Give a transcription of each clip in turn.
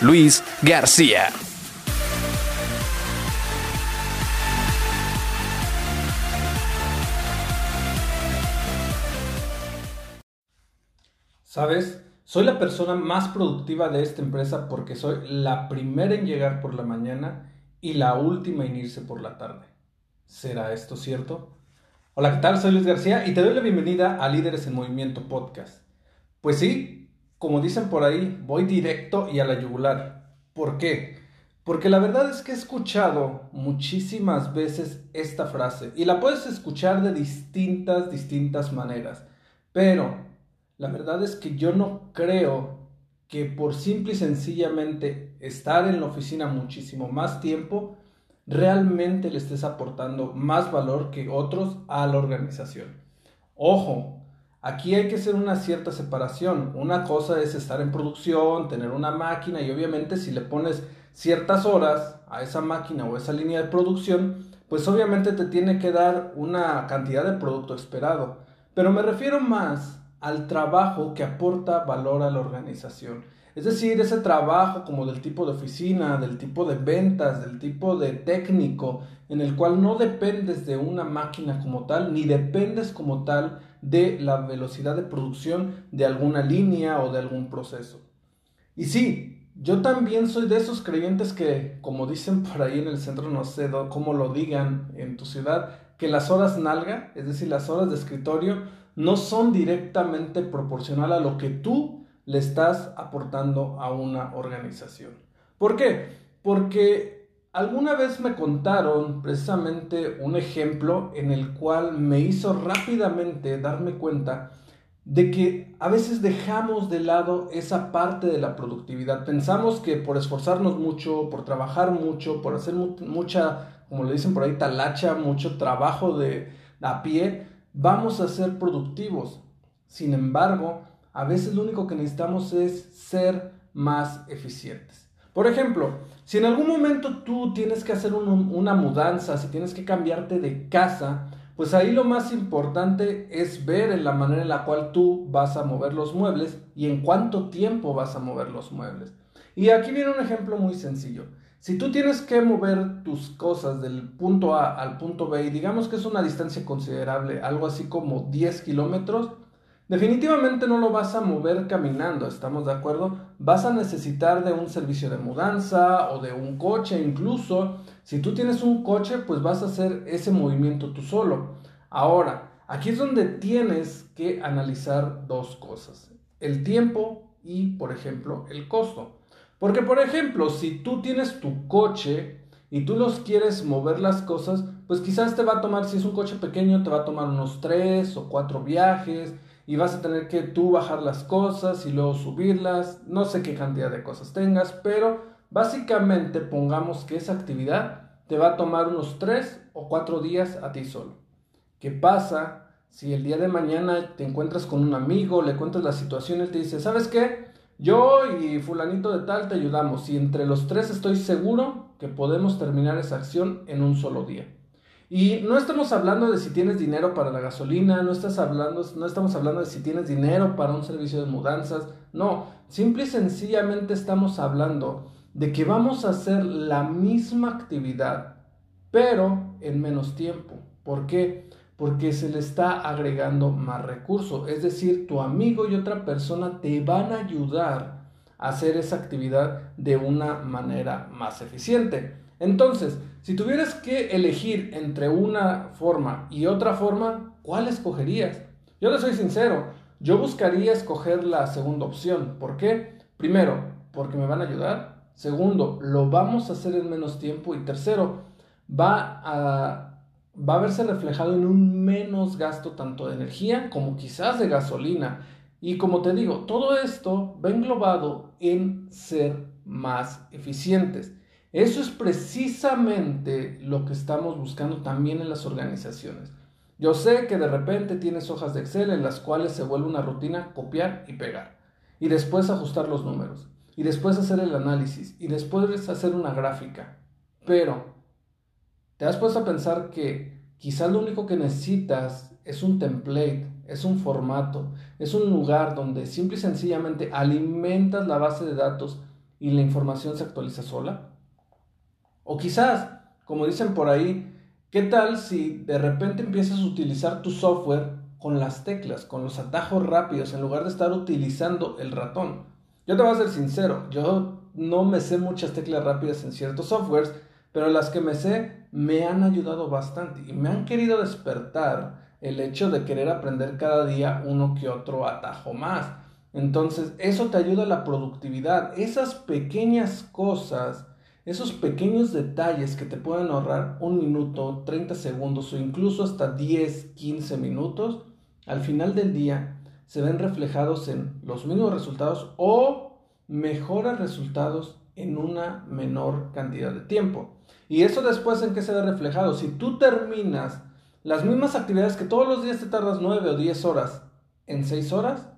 Luis García. ¿Sabes? Soy la persona más productiva de esta empresa porque soy la primera en llegar por la mañana y la última en irse por la tarde. ¿Será esto cierto? Hola, ¿qué tal? Soy Luis García y te doy la bienvenida a Líderes en Movimiento Podcast. Pues sí, como dicen por ahí, voy directo y a la yugular. ¿Por qué? Porque la verdad es que he escuchado muchísimas veces esta frase y la puedes escuchar de distintas, distintas maneras. Pero la verdad es que yo no creo que por simple y sencillamente estar en la oficina muchísimo más tiempo realmente le estés aportando más valor que otros a la organización. Ojo, aquí hay que hacer una cierta separación. Una cosa es estar en producción, tener una máquina y obviamente si le pones ciertas horas a esa máquina o esa línea de producción, pues obviamente te tiene que dar una cantidad de producto esperado. Pero me refiero más al trabajo que aporta valor a la organización. Es decir, ese trabajo como del tipo de oficina, del tipo de ventas, del tipo de técnico, en el cual no dependes de una máquina como tal, ni dependes como tal de la velocidad de producción de alguna línea o de algún proceso. Y sí, yo también soy de esos creyentes que, como dicen por ahí en el centro, no sé cómo lo digan en tu ciudad, que las horas nalga, es decir, las horas de escritorio, no son directamente proporcional a lo que tú le estás aportando a una organización. ¿Por qué? Porque alguna vez me contaron precisamente un ejemplo en el cual me hizo rápidamente darme cuenta de que a veces dejamos de lado esa parte de la productividad. Pensamos que por esforzarnos mucho, por trabajar mucho, por hacer mucha, como le dicen por ahí, talacha, mucho trabajo de a pie, vamos a ser productivos. Sin embargo, a veces lo único que necesitamos es ser más eficientes. Por ejemplo, si en algún momento tú tienes que hacer una mudanza, si tienes que cambiarte de casa, pues ahí lo más importante es ver en la manera en la cual tú vas a mover los muebles y en cuánto tiempo vas a mover los muebles. Y aquí viene un ejemplo muy sencillo. Si tú tienes que mover tus cosas del punto A al punto B y digamos que es una distancia considerable, algo así como 10 kilómetros, Definitivamente no lo vas a mover caminando, ¿estamos de acuerdo? Vas a necesitar de un servicio de mudanza o de un coche incluso. Si tú tienes un coche, pues vas a hacer ese movimiento tú solo. Ahora, aquí es donde tienes que analizar dos cosas. El tiempo y, por ejemplo, el costo. Porque, por ejemplo, si tú tienes tu coche y tú los quieres mover las cosas, pues quizás te va a tomar, si es un coche pequeño, te va a tomar unos tres o cuatro viajes y vas a tener que tú bajar las cosas y luego subirlas, no sé qué cantidad de cosas tengas, pero básicamente pongamos que esa actividad te va a tomar unos 3 o 4 días a ti solo. ¿Qué pasa si el día de mañana te encuentras con un amigo, le cuentas la situación, él te dice, ¿sabes qué? Yo y fulanito de tal te ayudamos y entre los tres estoy seguro que podemos terminar esa acción en un solo día. Y no estamos hablando de si tienes dinero para la gasolina, no, estás hablando, no estamos hablando de si tienes dinero para un servicio de mudanzas, no, simple y sencillamente estamos hablando de que vamos a hacer la misma actividad, pero en menos tiempo. ¿Por qué? Porque se le está agregando más recursos. Es decir, tu amigo y otra persona te van a ayudar a hacer esa actividad de una manera más eficiente. Entonces, si tuvieras que elegir entre una forma y otra forma, ¿cuál escogerías? Yo le soy sincero, yo buscaría escoger la segunda opción. ¿Por qué? Primero, porque me van a ayudar. Segundo, lo vamos a hacer en menos tiempo. Y tercero, va a, va a verse reflejado en un menos gasto tanto de energía como quizás de gasolina. Y como te digo, todo esto va englobado en ser más eficientes. Eso es precisamente lo que estamos buscando también en las organizaciones. Yo sé que de repente tienes hojas de Excel en las cuales se vuelve una rutina copiar y pegar. Y después ajustar los números. Y después hacer el análisis. Y después hacer una gráfica. Pero, ¿te has puesto a pensar que quizás lo único que necesitas es un template, es un formato, es un lugar donde simple y sencillamente alimentas la base de datos y la información se actualiza sola? O quizás, como dicen por ahí, ¿qué tal si de repente empiezas a utilizar tu software con las teclas, con los atajos rápidos, en lugar de estar utilizando el ratón? Yo te voy a ser sincero, yo no me sé muchas teclas rápidas en ciertos softwares, pero las que me sé me han ayudado bastante y me han querido despertar el hecho de querer aprender cada día uno que otro atajo más. Entonces, eso te ayuda a la productividad. Esas pequeñas cosas esos pequeños detalles que te pueden ahorrar un minuto, 30 segundos o incluso hasta 10, 15 minutos, al final del día se ven reflejados en los mismos resultados o mejores resultados en una menor cantidad de tiempo. Y eso después en qué se ve reflejado. Si tú terminas las mismas actividades que todos los días te tardas 9 o 10 horas en 6 horas,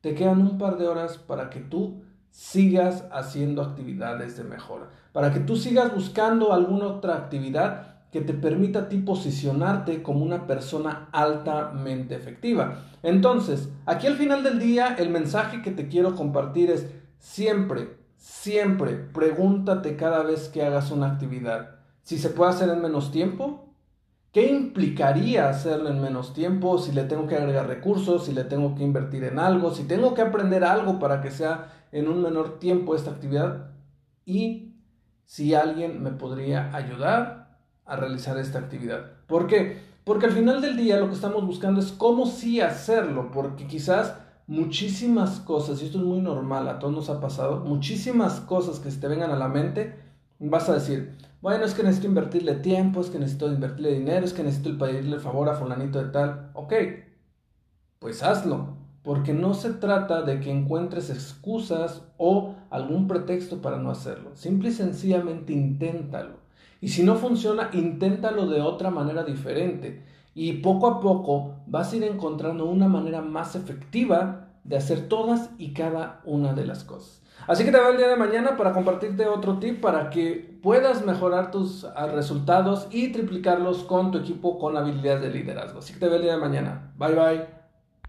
te quedan un par de horas para que tú sigas haciendo actividades de mejora, para que tú sigas buscando alguna otra actividad que te permita a ti posicionarte como una persona altamente efectiva. Entonces, aquí al final del día, el mensaje que te quiero compartir es siempre, siempre pregúntate cada vez que hagas una actividad, si se puede hacer en menos tiempo, ¿Qué implicaría hacerlo en menos tiempo? Si le tengo que agregar recursos, si le tengo que invertir en algo, si tengo que aprender algo para que sea en un menor tiempo esta actividad y si alguien me podría ayudar a realizar esta actividad. ¿Por qué? Porque al final del día lo que estamos buscando es cómo sí hacerlo, porque quizás muchísimas cosas, y esto es muy normal, a todos nos ha pasado, muchísimas cosas que se te vengan a la mente, vas a decir, bueno, es que necesito invertirle tiempo, es que necesito invertirle dinero, es que necesito pedirle el favor a fulanito de tal. Ok, pues hazlo porque no se trata de que encuentres excusas o algún pretexto para no hacerlo. Simple y sencillamente inténtalo. Y si no funciona, inténtalo de otra manera diferente. Y poco a poco vas a ir encontrando una manera más efectiva de hacer todas y cada una de las cosas. Así que te veo el día de mañana para compartirte otro tip para que puedas mejorar tus ah, resultados y triplicarlos con tu equipo con habilidades de liderazgo. Así que te veo el día de mañana. Bye bye.